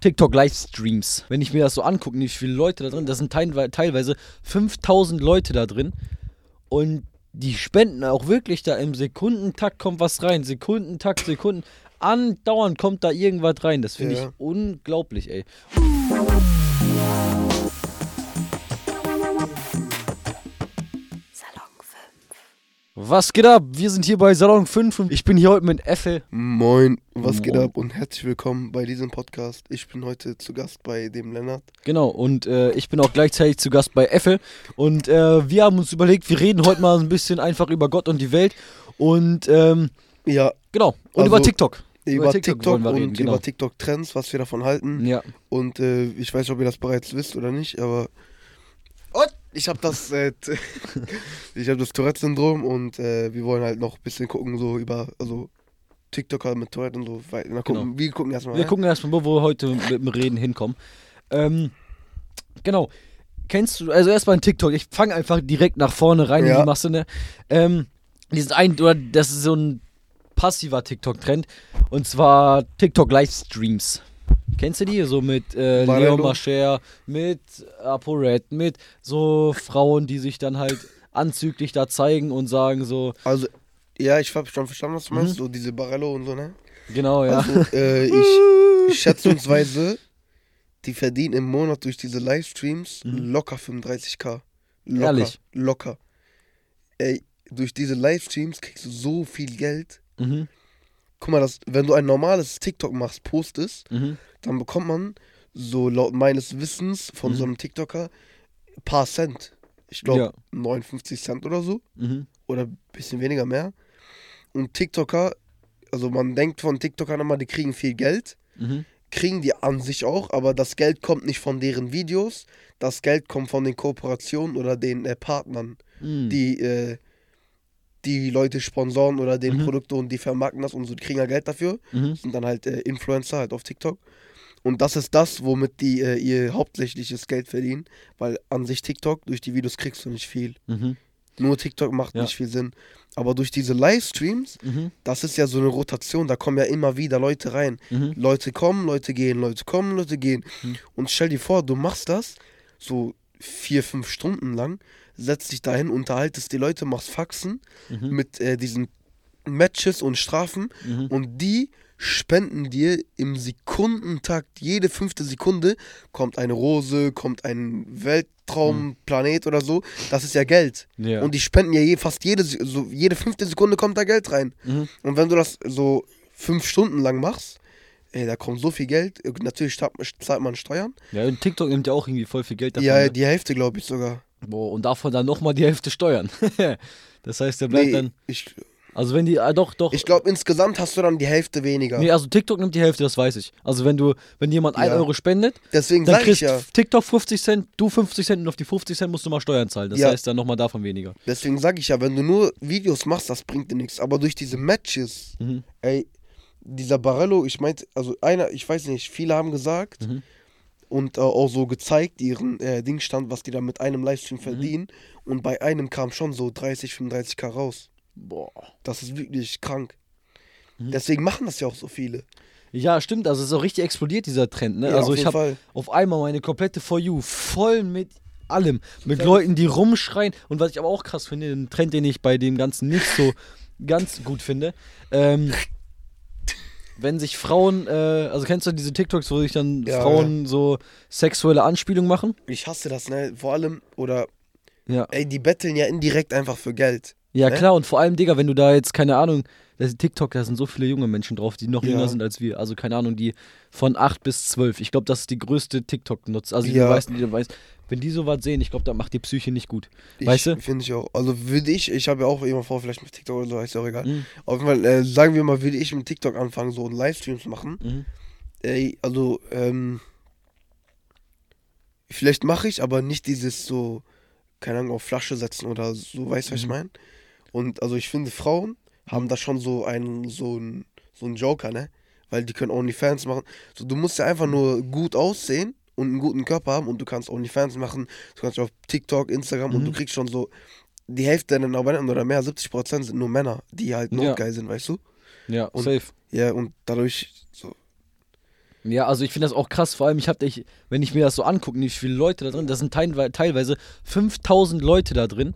TikTok-Livestreams. Wenn ich mir das so angucke, wie viele Leute da drin, da sind teilwe- teilweise 5000 Leute da drin. Und die spenden auch wirklich da im Sekundentakt kommt was rein. Sekundentakt, Sekunden. Andauernd kommt da irgendwas rein. Das finde Ja. ich unglaublich, ey. Was geht ab? Wir sind hier bei Salon 5 und ich bin hier heute mit Effe. Moin, was geht Moin. ab und herzlich willkommen bei diesem Podcast. Ich bin heute zu Gast bei dem Lennart. Genau, und äh, ich bin auch gleichzeitig zu Gast bei Effe. Und äh, wir haben uns überlegt, wir reden heute mal ein bisschen einfach über Gott und die Welt. Und ähm, Ja, genau, und Also, über TikTok. über, TikTok TikTok, wir und reden, genau. über TikTok-Trends, was wir davon halten. Ja. Und äh, ich weiß nicht, ob ihr das bereits wisst oder nicht, aber ich habe das, äh, ich habe das Tourette-Syndrom und äh, wir wollen halt noch ein bisschen gucken so über, also TikToker mit Tourette und so. Weil, na, gucken, Genau. Wir gucken erstmal. Wir ja? gucken erstmal, wo wir heute mit dem Reden hinkommen. Ähm, genau. Kennst du, also erstmal ein TikTok, ich fange einfach direkt nach vorne rein in Ja. die Masse, ne? Ähm, diesen ein, oder das ist so ein passiver TikTok-Trend. Und zwar TikTok-Livestreams. Kennst du die? So mit äh, Leo Barello. Mascher, mit ApoRed, mit so Frauen, die sich dann halt anzüglich da zeigen und sagen so, Also, ja, ich habe schon verstanden, was du Mhm. meinst, so diese Barello und so, ne? genau, ja. Also, äh, ich, schätzungsweise, die verdienen im Monat durch diese Livestreams Mhm. locker 35k. Locker. Ehrlich? Locker. Ey, durch diese Livestreams kriegst du so viel Geld. mhm, Guck mal, das, wenn du ein normales TikTok machst, postest, mhm, dann bekommt man so laut meines Wissens von Mhm. so einem TikToker paar Cent. Ich glaube Ja. 59 Cent oder so. mhm, Oder ein bisschen weniger mehr. Und TikToker, also man denkt von TikTokern immer, die kriegen viel Geld mhm, kriegen die an sich auch, aber das Geld kommt nicht von deren Videos. Das Geld kommt von den Kooperationen oder den äh, Partnern, mhm. die äh, die Leute sponsoren oder den Mhm. Produkte und die vermarkten das und so, die kriegen ja Geld dafür. mhm. Sind dann halt äh, Influencer halt auf TikTok. Und das ist das, womit die äh, ihr hauptsächliches Geld verdienen, weil an sich TikTok, durch die Videos kriegst du nicht viel. Mhm. Nur TikTok macht Ja. nicht viel Sinn. Aber durch diese Livestreams, Mhm. das ist ja so eine Rotation, da kommen ja immer wieder Leute rein. Mhm. Leute kommen, Leute gehen, Leute kommen, Leute gehen. Mhm. Und stell dir vor, du machst das so vier, fünf Stunden lang, setzt dich dahin, unterhaltest die Leute, machst Faxen Mhm. mit äh, diesen Matches und Strafen Mhm. und die spenden dir im Sekundentakt, jede fünfte Sekunde kommt eine Rose, kommt ein Weltraumplanet oder so. Das ist ja Geld. Ja. Und die spenden ja je, fast jede, so jede fünfte Sekunde kommt da Geld rein. mhm. Und wenn du das so fünf Stunden lang machst, ey, da kommt so viel Geld. Natürlich sta- zahlt man Steuern. ja, und TikTok nimmt ja auch irgendwie voll viel Geld davon. ja, ne? die Hälfte, glaube ich sogar. Boah, und davon dann nochmal die Hälfte Steuern. das heißt, der bleibt Nee, dann. ich Also wenn die. Ah, doch, doch. ich glaube, insgesamt hast du dann die Hälfte weniger. Nee, also TikTok nimmt die Hälfte, das weiß ich. Also wenn du, wenn jemand 1 Ja. Euro spendet, Deswegen dann kriegst ja. TikTok 50 Cent, du 50 Cent und auf die 50 Cent musst du mal Steuern zahlen. Das Ja. heißt dann nochmal davon weniger. Deswegen sage ich ja, wenn du nur Videos machst, das bringt dir nichts. Aber durch diese Matches, Mhm. ey, dieser Barello, ich meinte, also einer, ich weiß nicht, viele haben gesagt Mhm. Und äh, auch so gezeigt, ihren äh, Dingstand, was die da mit einem Mhm. Livestream verdienen. Und bei einem kam schon so 30, 35k raus. Boah. Das ist wirklich krank. Mhm. Deswegen machen das ja auch so viele. Ja, stimmt. Also es ist auch richtig explodiert, dieser Trend. Ne? Ja, also auf ich habe auf einmal meine komplette For You voll mit allem. Mit. Leuten, die rumschreien. Und was ich aber auch krass finde, ein Trend, den ich bei dem Ganzen nicht so ganz gut finde, ähm, wenn sich Frauen, äh, also kennst du diese TikToks, wo sich dann Ja, Frauen so sexuelle Anspielungen machen? Ich hasse das, ne? Vor allem, oder, Ja. ey, die betteln ja indirekt einfach für Geld. Ja, Ne? klar, und vor allem, Digga, wenn du da jetzt, keine Ahnung, das ist TikTok, da sind so viele junge Menschen drauf, die noch Ja. jünger sind als wir. Also, keine Ahnung, die von 8 bis 12. Ich glaube, das ist die größte TikTok-Nutz. Also, Ja. du weißt, die, du weißt, wenn die sowas sehen, ich glaube, da macht die Psyche nicht gut. Ich, Weißt du? Finde ich auch. Also würde ich, ich habe ja auch immer vor, vielleicht mit TikTok oder so, ist ja auch egal. Mhm. Auf jeden Fall, äh, sagen wir mal, würde ich mit TikTok anfangen, so Livestreams machen. Mhm. Ey, also, ähm, vielleicht mache ich, aber nicht dieses so, keine Ahnung, auf Flasche setzen oder so, weißt du, was ich Mhm. meine? Und also ich finde, Frauen haben da schon so einen, so einen, so einen Joker, ne? Weil die können OnlyFans machen. So, du musst ja einfach nur gut aussehen und einen guten Körper haben und du kannst OnlyFans machen, du kannst auf TikTok, Instagram und Mhm. du kriegst schon so die Hälfte deiner Abonnenten oder mehr, 70% sind nur Männer, die halt Ja. notgeil sind, weißt du? Ja, Und- safe. Ja, und dadurch so, Ja, also ich finde das auch krass, vor allem ich habe dich, wenn ich mir das so angucke, wie viele Leute da drin, da sind teilwe- teilweise 5000 Leute da drin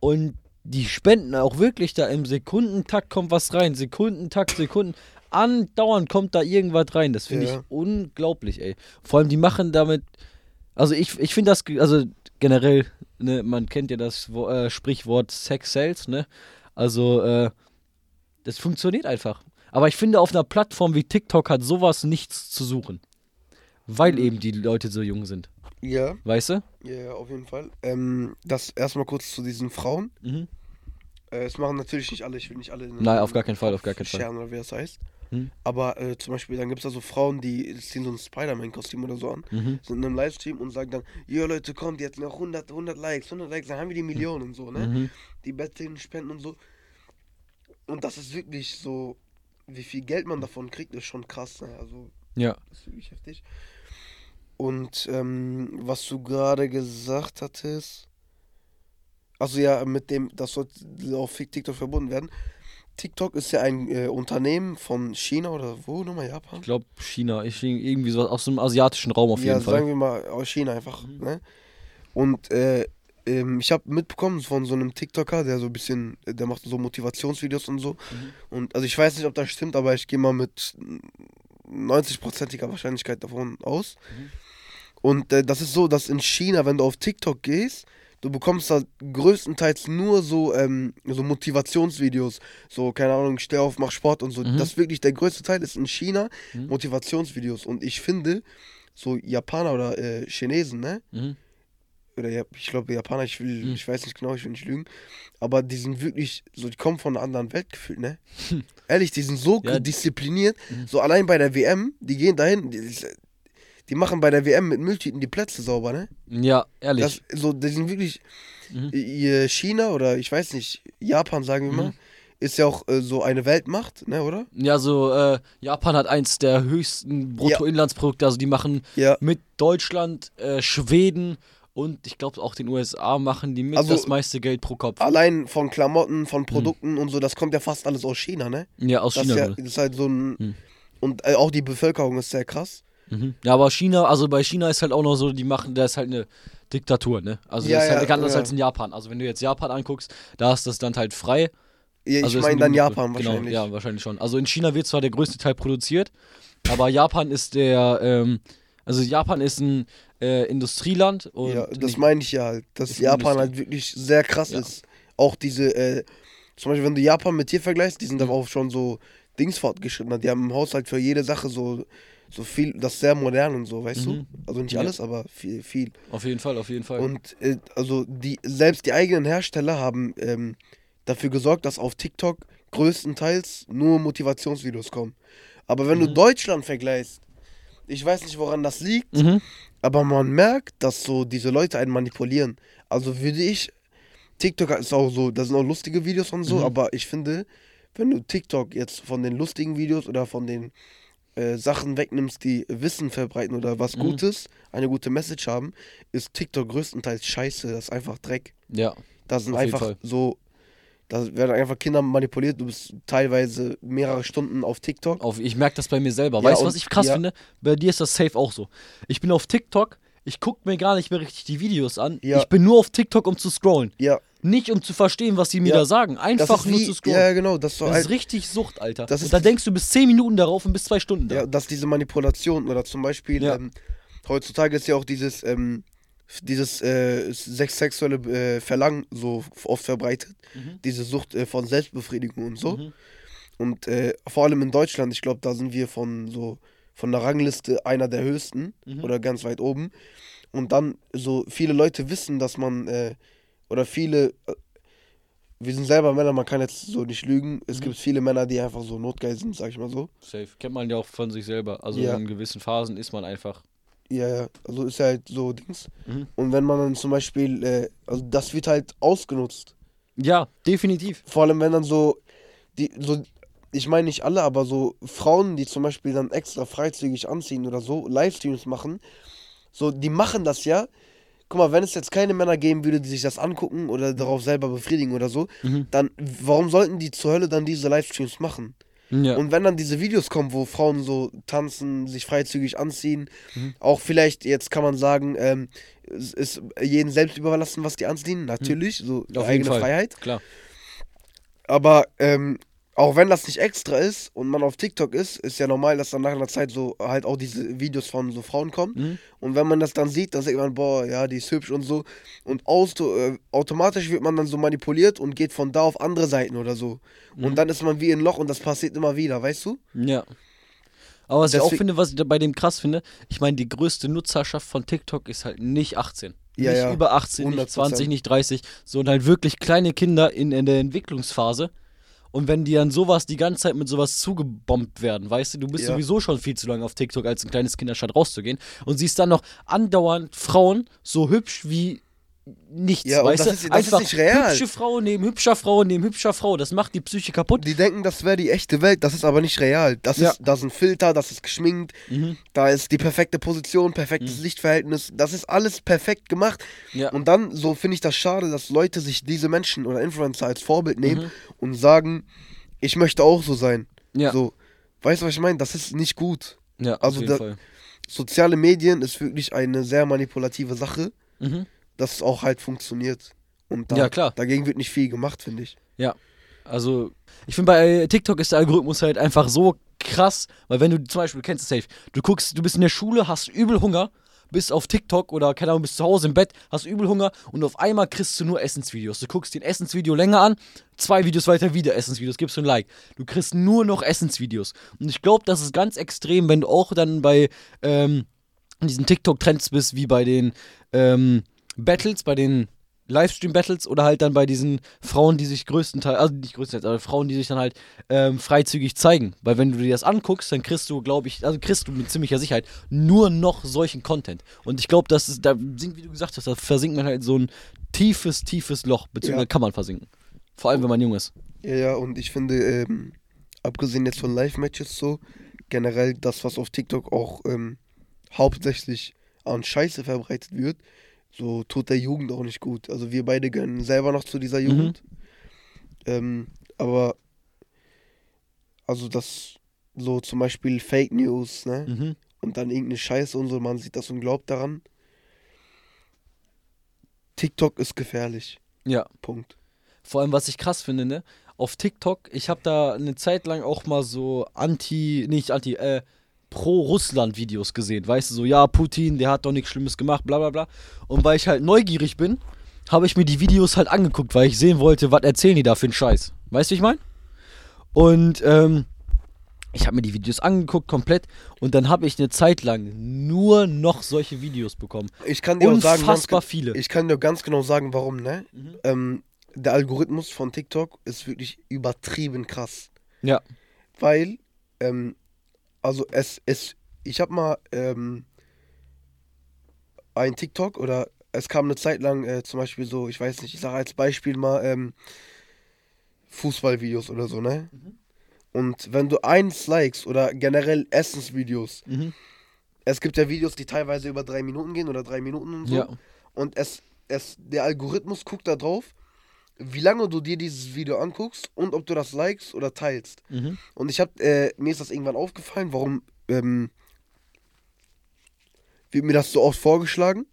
und die spenden auch wirklich da im Sekundentakt kommt was rein, Sekundentakt, Sekunden, andauernd kommt da irgendwas rein, das finde Ja. ich unglaublich, ey. Vor allem die machen damit, also ich, ich finde das, also generell, ne, man kennt ja das äh, Sprichwort Sex Sales, ne, also äh, das funktioniert einfach. Aber ich finde, auf einer Plattform wie TikTok hat sowas nichts zu suchen. Weil Mhm. eben die Leute so jung sind. Ja, Weißt du? ja, auf jeden Fall. Ähm, das erstmal kurz zu diesen Frauen. Mhm. Äh, es machen natürlich nicht alle, ich will nicht alle. in Nein, auf gar keinen Fall, auf gar keinen Fall. Scheren oder wie das heißt. Hm. Aber äh, zum Beispiel, dann gibt es da so Frauen, die ziehen so ein Spider-Man-Kostüm oder so an, Mhm. sind in einem Livestream und sagen dann, ja Leute, kommt jetzt noch 100, 100 Likes, 100 Likes, dann haben wir die Millionen und so, ne? Mhm. Die Betteln spenden und so. Und das ist wirklich so, wie viel Geld man davon kriegt, ist schon krass, ne? Also, Ja. das ist wirklich heftig. Und ähm, was du gerade gesagt hattest, also ja, mit dem, das soll auf TikTok verbunden werden. TikTok ist ja ein äh, Unternehmen von China oder wo nochmal Japan? Ich glaube China, ich irgendwie so aus dem asiatischen Raum auf ja, jeden sagen Fall. wir mal aus China einfach. Mhm. Ne? Und äh, ähm, ich habe mitbekommen von so einem TikToker, der so ein bisschen, der macht so Motivationsvideos und so. Mhm. Und also ich weiß nicht, ob das stimmt, aber ich gehe mal mit 90%iger Wahrscheinlichkeit davon aus. Mhm. Und äh, das ist so, dass in China, wenn du auf TikTok gehst, du bekommst da größtenteils nur so, ähm, so Motivationsvideos. So, keine Ahnung, steh auf, mach Sport und so. Mhm. Das wirklich der größte Teil ist in China Mhm. Motivationsvideos. Und ich finde, so Japaner oder äh, Chinesen, ne? Mhm. Oder ich glaube Japaner, ich will, Mhm. ich weiß nicht genau, ich will nicht lügen. Aber die sind wirklich, so, die kommen von einer anderen Welt gefühlt, ne? Ehrlich, die sind so Ja. diszipliniert. Mhm. So allein bei der WM, die gehen dahin, die, die machen bei der WM mit Mülltüten die Plätze sauber, ne? Ja, ehrlich. Das, so, die sind wirklich, Mhm. äh, China oder ich weiß nicht, Japan, sagen wir mal, Mhm. ist ja auch äh, so eine Weltmacht, ne, oder? Ja, so äh, Japan hat eins der höchsten Bruttoinlandsprodukte, also die machen Ja. mit Deutschland, äh, Schweden und ich glaube auch den USA machen die mit Also- das meiste Geld pro Kopf. Allein von Klamotten, von Produkten und so, das kommt ja fast alles aus China, ne? Ja, aus Das China. ist, ja, wohl. das ist halt so ein. Mhm. Und äh, auch die Bevölkerung ist sehr krass. Mhm. Ja, aber China, also bei China ist halt auch noch so, die machen, da ist halt eine Diktatur, ne? Also Ja, das ist halt ja, anders ja. als in Japan. Also wenn du jetzt Japan anguckst, da ist das Land halt frei. Ja, Also ich ist meine ein dann. Japan genau, wahrscheinlich. Ja, wahrscheinlich schon. Also in China wird zwar der größte Teil produziert, aber Japan ist der, ähm, also Japan ist ein äh, Industrieland und Ja, das meine ich ja halt, dass Japan Industrie. halt wirklich sehr krass Ja. ist. Auch diese, äh, zum Beispiel, wenn du Japan mit dir vergleichst, die sind Mhm. aber auch schon so Dings fortgeschritten. Die haben im Haushalt für jede Sache so, so viel, das ist sehr modern und so, weißt Mhm. du? Also nicht Ja. alles, aber viel. viel. auf jeden Fall, auf jeden Fall. Und äh, also die, selbst die eigenen Hersteller haben ähm, dafür gesorgt, dass auf TikTok größtenteils nur Motivationsvideos kommen. Aber wenn du Mhm. Deutschland vergleichst, ich weiß nicht, woran das liegt, mhm. aber man merkt, dass so diese Leute einen manipulieren. Also würde ich, TikTok ist auch so, da sind auch lustige Videos und so, Mhm. aber ich finde, wenn du TikTok jetzt von den lustigen Videos oder von den äh, Sachen wegnimmst, die Wissen verbreiten oder was Mhm. Gutes, eine gute Message haben, ist TikTok größtenteils scheiße, das ist einfach Dreck. Ja, Da sind einfach Fall. so, da werden einfach Kinder manipuliert, du bist teilweise mehrere Stunden auf TikTok. auf, ich merke das bei mir selber. Ja, weißt du, was ich krass ja. finde? Bei dir ist das safe auch so. Ich bin auf TikTok, ich gucke mir gar nicht mehr richtig die Videos an. Ja. Ich bin nur auf TikTok, um zu scrollen. Ja, Nicht um zu verstehen, was die mir da sagen. Einfach nur wie, zu scrollen. ja genau, das das halt, ist richtig Sucht, Alter. Das und da denkst du bis 10 Minuten darauf und bis 2 Stunden da. Ja, dass diese Manipulation oder zum Beispiel, ähm, heutzutage ist ja auch dieses, ähm, dieses äh, sex sexuelle äh, Verlangen so oft verbreitet. Mhm. Diese Sucht äh, von Selbstbefriedigung und so. Mhm. Und äh, vor allem in Deutschland, ich glaube, da sind wir von so von der Rangliste einer der höchsten Mhm. oder ganz weit oben. Und dann so viele Leute wissen, dass man äh, oder viele äh, wir sind selber Männer, man kann jetzt so nicht lügen. Es Mhm. gibt viele Männer, die einfach so notgeil sind, sag ich mal so. Safe. Kennt man ja auch von sich selber. Also Ja. in gewissen Phasen ist man einfach. Ja, ja, also ist ja halt so Dings. Mhm. Und wenn man dann zum Beispiel, äh, also das wird halt ausgenutzt. Ja, definitiv. Vor allem, wenn dann so, die, so, ich meine nicht alle, aber so Frauen, die zum Beispiel dann extra freizügig anziehen oder so, Livestreams machen, so, die machen das ja. Guck mal, wenn es jetzt keine Männer geben würde, die sich das angucken oder darauf selber befriedigen oder so, Mhm. dann warum sollten die zur Hölle dann diese Livestreams machen? Ja. Und wenn dann diese Videos kommen, wo Frauen so tanzen, sich freizügig anziehen, Mhm. auch vielleicht, jetzt kann man sagen, ähm, es ist jedem selbst überlassen, was die anziehen, natürlich, so Auf jeden eigene. Freiheit. Klar. Aber ähm, auch wenn das nicht extra ist und man auf TikTok ist, ist ja normal, dass dann nach einer Zeit so halt auch diese Videos von so Frauen kommen. Mhm. Und wenn man das dann sieht, dann denkt man, boah, ja, die ist hübsch und so. Und auto, äh, automatisch wird man dann so manipuliert und geht von da auf andere Seiten oder so. Mhm. Und dann ist man wie in ein Loch und das passiert immer wieder, weißt du? Ja. Aber was ich auch Deswegen- finde, was ich bei dem krass finde, ich meine, die größte Nutzerschaft von TikTok ist halt nicht 18. Ja, nicht ja. über 18, nicht 100%. 20, nicht 30, sondern halt wirklich kleine Kinder in, in der Entwicklungsphase. Und wenn die dann sowas die ganze Zeit mit sowas zugebombt werden, weißt du, du bist Ja. sowieso schon viel zu lange auf TikTok, als ein kleines Kind anstatt rauszugehen und siehst dann noch andauernd Frauen so hübsch wie nichts, Ja, weißt das du? ist- das ist Einfach nicht real. hübsche Frau neben hübscher Frau neben hübscher Frau, das macht die Psyche kaputt. Die denken, das wäre die echte Welt, das ist aber nicht real. Das Ja. ist, da sind Filter, das ist geschminkt, Mhm. da ist die perfekte Position, perfektes Lichtverhältnis, das ist alles perfekt gemacht. Ja. Und dann, so finde ich das schade, dass Leute sich diese Menschen oder Influencer als Vorbild nehmen Mhm. und sagen, ich möchte auch so sein. Ja. So, weißt du, was ich meine? Das ist nicht gut. ja, auf also jeden da- Fall. Soziale Medien ist wirklich eine sehr manipulative Sache, Mhm. Dass es auch halt funktioniert. Und da, Ja, klar. dagegen wird nicht viel gemacht, finde ich. Ja. Also, ich finde bei TikTok ist der Algorithmus halt einfach so krass, weil wenn du zum Beispiel, du kennst es safe, du guckst, du bist in der Schule, hast übel Hunger, bist auf TikTok oder keine Ahnung, bist zu Hause im Bett, hast übel Hunger und auf einmal kriegst du nur Essensvideos. Du guckst den Essensvideo länger an, zwei Videos weiter wieder Essensvideos, gibst du ein Like. Du kriegst nur noch Essensvideos. Und ich glaube, das ist ganz extrem, wenn du auch dann bei ähm, diesen TikTok-Trends bist, wie bei den ähm, Battles, bei den Livestream-Battles oder halt dann bei diesen Frauen, die sich größtenteils, also nicht größtenteils, aber Frauen, die sich dann halt ähm, freizügig zeigen. Weil wenn du dir das anguckst, dann kriegst du, glaube ich, also kriegst du mit ziemlicher Sicherheit nur noch solchen Content. Und ich glaube, das ist, da sinkt, wie du gesagt hast, da versinkt man halt in so ein tiefes, tiefes Loch, beziehungsweise Ja. kann man versinken. Vor allem, wenn man jung ist. Ja, ja, und ich finde, ähm, abgesehen jetzt von Live-Matches so, generell das, was auf TikTok auch ähm, hauptsächlich an Scheiße verbreitet wird, so tut der Jugend auch nicht gut. Also wir beide gehören selber noch zu dieser Jugend. Ähm, aber also das so zum Beispiel Fake News, ne? Mhm. Und dann irgendeine Scheiße und so, man sieht das und glaubt daran. TikTok ist gefährlich. Ja. Punkt. Vor allem, was ich krass finde, ne? Auf TikTok, ich habe da eine Zeit lang auch mal so anti, nicht anti, äh, Pro-Russland-Videos gesehen. Weißt du, so, ja, Putin, der hat doch nichts Schlimmes gemacht, bla bla bla. Und weil ich halt neugierig bin, habe ich mir die Videos halt angeguckt, weil ich sehen wollte, was erzählen die da für einen Scheiß. Weißt du, ich meine? Und, ähm, ich habe mir die Videos angeguckt komplett und dann habe ich eine Zeit lang nur noch solche Videos bekommen. Ich kann dir auch sagen, ganz, Unfassbar viele. Ich kann dir ganz genau sagen, warum, ne? Mhm. Ähm, der Algorithmus von TikTok ist wirklich übertrieben krass. Ja. Weil, ähm, also es, es, ich habe mal ähm, ein TikTok oder es kam eine Zeit lang äh, zum Beispiel so, ich weiß nicht, ich sage als Beispiel mal ähm, Fußballvideos oder so, ne? Und wenn du eins likes oder generell Essensvideos, Mhm. es gibt ja Videos, die teilweise über drei Minuten gehen oder drei Minuten und so. Ja. Und es, es, der Algorithmus guckt da drauf, wie lange du dir dieses Video anguckst und ob du das likest oder teilst. Mhm. Und ich hab, äh, mir ist das irgendwann aufgefallen, warum ähm, wird mir das so oft vorgeschlagen.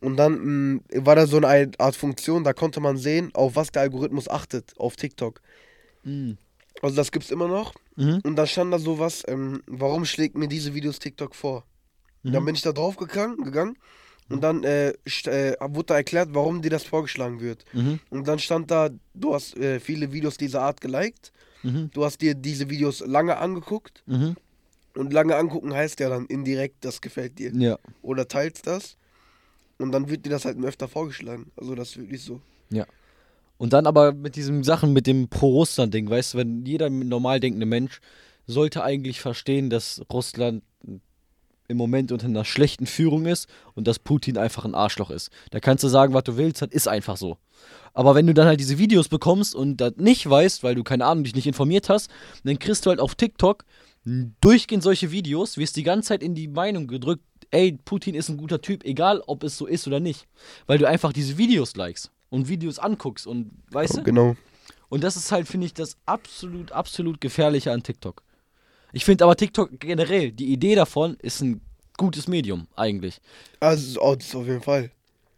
Und dann mh, war da so eine Art Funktion, da konnte man sehen, auf was der Algorithmus achtet auf TikTok. Mhm. Also das gibt's immer noch. Mhm. Und da stand da sowas, ähm, warum schlägt mir diese Videos TikTok vor? Mhm. Dann bin ich da drauf gegangen, gegangen und dann äh, äh, wurde da erklärt, warum dir das vorgeschlagen wird. Mhm. Und dann stand da, du hast äh, viele Videos dieser Art geliked, Mhm. du hast dir diese Videos lange angeguckt Mhm. und lange angucken heißt ja dann indirekt, das gefällt dir. Ja. Oder teilst das und dann wird dir das halt öfter vorgeschlagen. Also das ist wirklich so. Und dann aber mit diesen Sachen, mit dem Pro-Russland-Ding, weißt du, wenn jeder normal denkende Mensch sollte eigentlich verstehen, dass Russland im Moment unter einer schlechten Führung ist und dass Putin einfach ein Arschloch ist. Da kannst du sagen, was du willst, das ist einfach so. Aber wenn du dann halt diese Videos bekommst und das nicht weißt, weil du keine Ahnung, dich nicht informiert hast, dann kriegst du halt auf TikTok durchgehend solche Videos, wirst die ganze Zeit in die Meinung gedrückt, ey, Putin ist ein guter Typ, egal ob es so ist oder nicht. Weil du einfach diese Videos likest und Videos anguckst und weißt du? Genau. Und das ist halt, finde ich, das absolut, absolut Gefährliche an TikTok. Ich finde aber TikTok generell, die Idee davon ist ein gutes Medium eigentlich. Also, oh, das auf jeden Fall.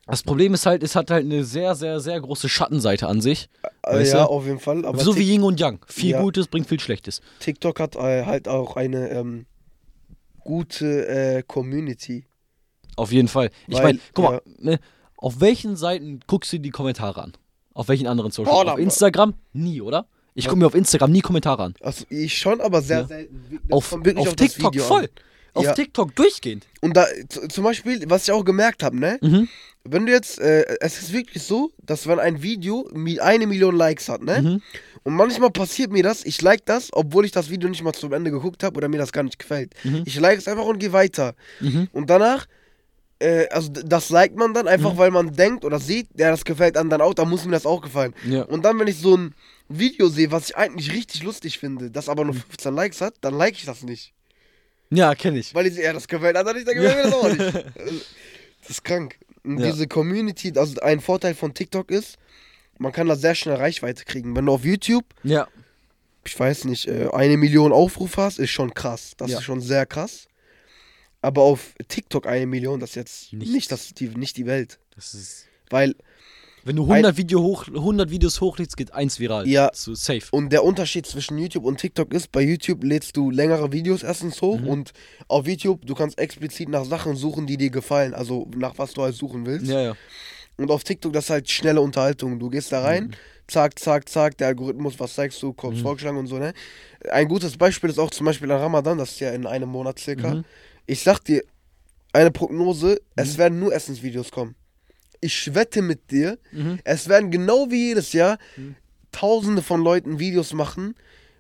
Das Problem ist halt, es hat halt eine sehr, sehr, sehr große Schattenseite an sich. Äh, ja, du? auf jeden Fall. So wie Tik- Yin und Yang. Viel Ja. Gutes bringt viel Schlechtes. TikTok hat äh, halt auch eine ähm, gute äh, Community. Auf jeden Fall. Ich meine, guck mal, ja. ne, auf welchen Seiten guckst du die Kommentare an? Auf welchen anderen Social? Oh, auf Instagram? Nie, oder? Ich gucke mir auf Instagram nie Kommentare an. Also ich schon, aber sehr Ja. selten. Das Auf, auf das TikTok Video an. voll. Auf Ja. TikTok durchgehend. Und da zum Beispiel, was ich auch gemerkt habe, ne? Mhm. Wenn du jetzt, äh, es ist wirklich so, dass wenn ein Video eine Million Likes hat, ne? Mhm. Und manchmal passiert mir das, ich like das, obwohl ich das Video nicht mal zum Ende geguckt habe oder mir das gar nicht gefällt. Mhm. Ich like es einfach und gehe weiter. Mhm. Und danach, äh, also das liked man dann einfach, Mhm. weil man denkt oder sieht, ja, das gefällt anderen auch, dann muss mir das auch gefallen. Ja. Und dann, wenn ich so ein Video sehe, was ich eigentlich richtig lustig finde, das aber nur 15 Likes hat, dann like ich das nicht. ja, kenne ich. Weil ich sehe, ja, das gefällt anderen nicht, dann gefällt mir das auch nicht. Das ist krank. Und Ja. diese Community, also ein Vorteil von TikTok ist, man kann da sehr schnell Reichweite kriegen. Wenn du auf YouTube, Ja. ich weiß nicht, äh, eine Million Aufrufe hast, ist schon krass. Das Ja. ist schon sehr krass. Aber auf TikTok eine Million, das ist jetzt Nichts. nicht, das, die, nicht die Welt. Das ist. Weil, Wenn du 100, Video hoch, 100 Videos hochlädst, geht eins viral. Ja. So safe. und der Unterschied zwischen YouTube und TikTok ist, bei YouTube lädst du längere Videos erstens hoch Mhm. und auf YouTube, du kannst explizit nach Sachen suchen, die dir gefallen, also nach was du halt suchen willst. Ja, ja. Und auf TikTok, das ist halt schnelle Unterhaltung. Du gehst da rein, Mhm. zack, zack, zack, der Algorithmus, was zeigst du, kommst Mhm. vorgeschlagen und so, ne? Ein gutes Beispiel ist auch zum Beispiel an Ramadan, das ist ja in einem Monat circa. Mhm. Ich sag dir, eine Prognose, es Mhm. werden nur Essensvideos kommen. Ich wette mit dir, Mhm. es werden genau wie jedes Jahr Mhm. tausende von Leuten Videos machen,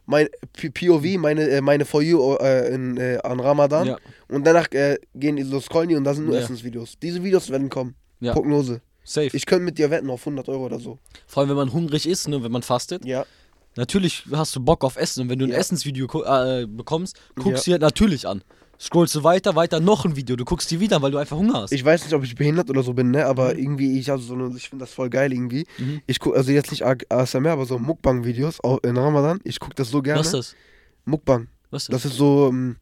mein POV, meine, äh, meine For You äh, in, äh, an Ramadan. Ja. Und danach äh, gehen die so scrollen die und da sind nur Ja. Essensvideos. Diese Videos werden kommen. Ja. Prognose. Safe. Ich könnte mit dir wetten auf 100 Euro oder so. Vor allem, wenn man hungrig ist, ne, wenn man fastet. Ja. Natürlich hast du Bock auf Essen. Und wenn du ein. Essensvideo äh, bekommst, guckst du dir natürlich an. Scrollst du weiter, weiter, noch ein Video. Du guckst die wieder weil du einfach Hunger hast. Ich weiß nicht, ob ich behindert oder so bin, ne? Aber Mhm. irgendwie, ich also so eine, ich finde das voll geil irgendwie. Mhm. Ich gucke, also jetzt nicht ASMR, aber so Mukbang-Videos in Ramadan. Ich gucke das so gerne. Was ist das? Mukbang. Was ist das? Das ist so ähm,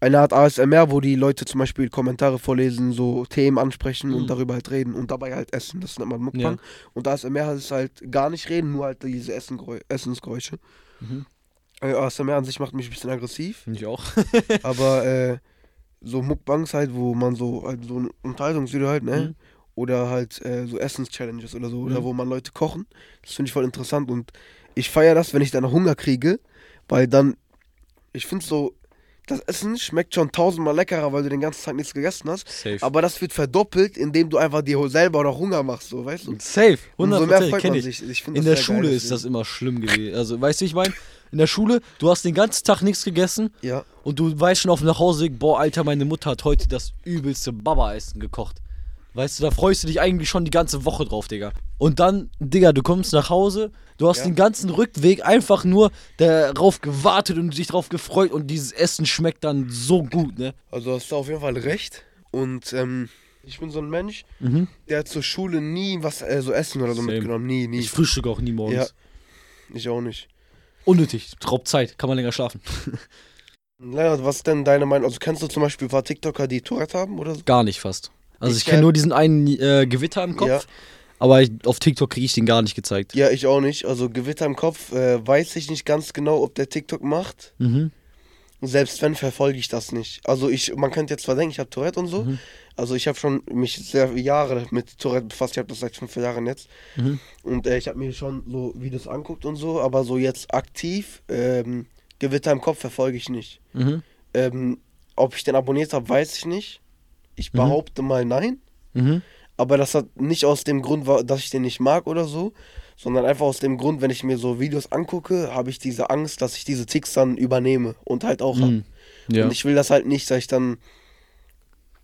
eine Art ASMR, wo die Leute zum Beispiel Kommentare vorlesen, so Themen ansprechen Mhm. und darüber halt reden und dabei halt essen. Das nennt man Mukbang. Ja. Und ASMR ist halt gar nicht reden, nur halt diese Essensgeräusche. Mhm. Äh, ASMR an sich macht mich ein bisschen aggressiv. Ich auch. Aber äh, so Mukbangs halt, wo man so halt so ein Unterhaltungsvideo halt, ne? Mhm. Oder halt äh, so Essens-Challenges oder so, oder Mhm. wo man Leute kochen. Das finde ich voll interessant und ich feiere das, wenn ich dann Hunger kriege, weil dann, ich finde so, das Essen schmeckt schon tausendmal leckerer, weil du den ganzen Tag nichts gegessen hast. Safe. Aber das wird verdoppelt, indem du einfach dir selber noch Hunger machst, so, weißt du? Safe. Und 100 so mehr freut man ich. sich. ich In der Schule geil, ist das immer schlimm gewesen. Also, weißt du, wie ich meine? In der Schule, du hast den ganzen Tag nichts gegessen Ja, und du weißt schon auf dem Nachhauseweg, boah, Alter, meine Mutter hat heute das übelste Baba-Essen gekocht. Weißt du, da freust du dich eigentlich schon die ganze Woche drauf, Digga. Und dann, Digga, du kommst nach Hause, du hast Ja. den ganzen Rückweg einfach nur darauf gewartet und dich drauf gefreut und dieses Essen schmeckt dann so gut, ne? also hast du auf jeden Fall recht. Und ähm, ich bin so ein Mensch, Mhm. der hat zur Schule nie was, äh, so Essen oder so Same. mitgenommen. Nie, nie. Ich frühstücke auch nie morgens. Ja. Ich auch nicht. Unnötig, raubt Zeit, kann man länger schlafen. Lennart, was ist denn deine Meinung? Also kennst du zum Beispiel ein paar TikToker, die Tourette haben oder so? Gar nicht fast. Also ich, Ich kenne kenn- nur diesen einen äh, Gewitter im Kopf, Ja. aber ich, auf TikTok kriege ich den gar nicht gezeigt. Ja, ich auch nicht. Also Gewitter im Kopf äh, weiß ich nicht ganz genau, ob der TikTok macht. Mhm. Selbst wenn, verfolge ich das nicht. Also ich, man könnte jetzt zwar denken, ich habe Tourette und so. Mhm. Also ich habe schon mich sehr Jahre mit Tourette befasst. Ich habe das seit fünf Jahren jetzt. Mhm. Und äh, ich habe mir schon so Videos anguckt und so. Aber so jetzt aktiv, ähm, Gewitter im Kopf verfolge ich nicht. Mhm. Ähm, ob ich den abonniert habe, weiß ich nicht. Ich Mhm. behaupte mal nein. Mhm. Aber das hat nicht aus dem Grund, dass ich den nicht mag oder so, sondern einfach aus dem Grund, wenn ich mir so Videos angucke, habe ich diese Angst, dass ich diese Ticks dann übernehme und halt auch habe. Mhm. Ja. Und ich will das halt nicht, dass ich dann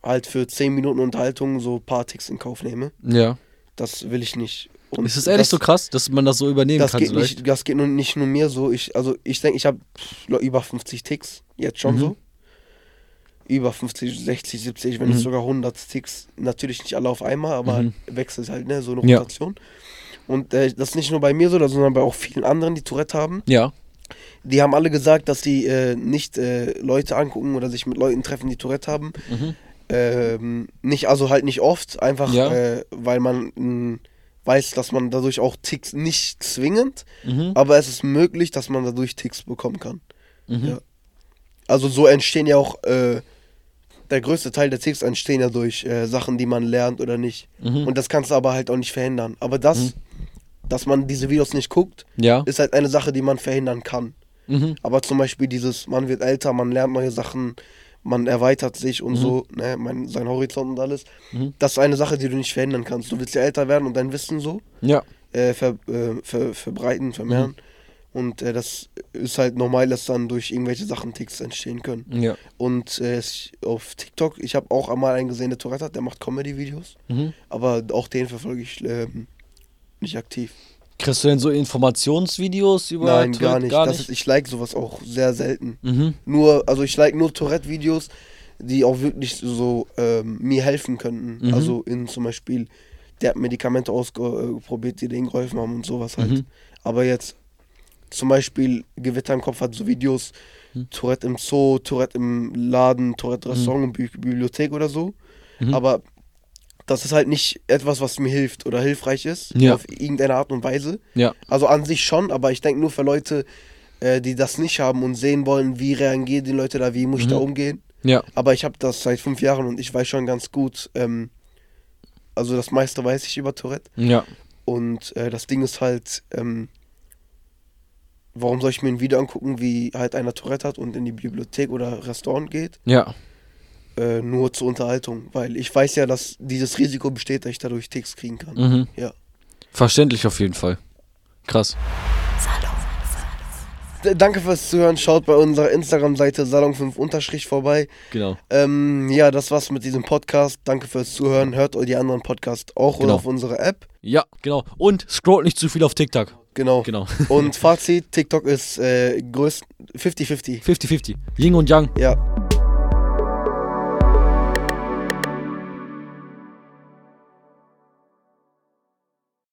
halt für 10 Minuten Unterhaltung so ein paar Ticks in Kauf nehme. ja. Das will ich nicht. Und Ist es ehrlich das, so krass, dass man das so übernehmen das kann? geht nicht, das geht nur nicht nur mir so. Ich, also ich denke, ich habe über 50 Ticks, jetzt schon Mhm. so. Über 50, 60, 70, wenn Mhm. nicht sogar 100 Ticks. Natürlich nicht alle auf einmal, aber Mhm. wechselt halt, ne, so eine Ja. Rotation. Und äh, das ist nicht nur bei mir so, sondern bei auch vielen anderen, die Tourette haben. Ja. Die haben alle gesagt, dass die äh, nicht äh, Leute angucken oder sich mit Leuten treffen, die Tourette haben. Mhm. Ähm, nicht, also halt nicht oft, einfach Ja. äh, weil man mh, weiß, dass man dadurch auch Ticks nicht zwingend, Mhm. aber es ist möglich, dass man dadurch Ticks bekommen kann. Mhm. Ja. Also so entstehen ja auch, äh, der größte Teil der Ticks entstehen ja durch äh, Sachen, die man lernt oder nicht. Mhm. Und das kannst du aber halt auch nicht verhindern. Aber das, Mhm. dass man diese Videos nicht guckt, Ja. ist halt eine Sache, die man verhindern kann. Mhm. Aber zum Beispiel dieses, man wird älter, man lernt neue Sachen, man erweitert sich und Mhm. so, ne, mein, sein Horizont und alles. Mhm. Das ist eine Sache, die du nicht verhindern kannst. Du willst ja älter werden und dein Wissen so Ja. äh, ver, äh, ver, verbreiten, vermehren. Und äh, das ist halt normal, dass dann durch irgendwelche Sachen Ticks entstehen können. Ja. Und äh, auf TikTok, ich habe auch einmal einen gesehen, der Tourette hat, der macht Comedy-Videos. Mhm. Aber auch den verfolge ich ähm, nicht aktiv. Kriegst du denn so Informationsvideos über Nein, Tourette? gar nicht. Gar nicht? Ist, ich like sowas auch sehr selten. Mhm. Nur, also ich like nur Tourette-Videos, die auch wirklich so ähm, mir helfen könnten. Mhm. Also in zum Beispiel, der hat Medikamente ausprobiert, die denen geholfen haben und sowas halt. Mhm. Aber jetzt zum Beispiel Gewitter im Kopf hat so Videos, Mhm. Tourette im Zoo, Tourette im Laden, Tourette Restaurant und Bi Bibliothek oder so. Mhm. Aber das ist halt nicht etwas, was mir hilft oder hilfreich ist, Ja. auf irgendeine Art und Weise. Ja. Also an sich schon, aber ich denke nur für Leute, äh, die das nicht haben und sehen wollen, wie reagieren die Leute da, wie muss ich Mhm. da umgehen. Ja. Aber ich habe das seit fünf Jahren und ich weiß schon ganz gut, ähm, also das meiste weiß ich über Tourette. Ja. Und äh, das Ding ist halt, ähm, warum soll ich mir ein Video angucken, wie halt einer Tourette hat und in die Bibliothek oder Restaurant geht? Ja. Äh, nur zur Unterhaltung, weil ich weiß ja, dass dieses Risiko besteht, dass ich dadurch Ticks kriegen kann. Mhm. Ja. Verständlich auf jeden Fall. Krass. Danke fürs Zuhören. Schaut bei unserer Instagram-Seite Salon5 Unterstrich vorbei. Genau. Ähm, ja, das war's mit diesem Podcast. Danke fürs Zuhören. Hört euch die anderen Podcasts auch Genau. oder auf unserer App. Ja, genau. Und scrollt nicht zu viel auf TikTok. Genau. Genau. Und Fazit: TikTok ist äh, größt 50-50. 50-50. Ying und Yang. Ja.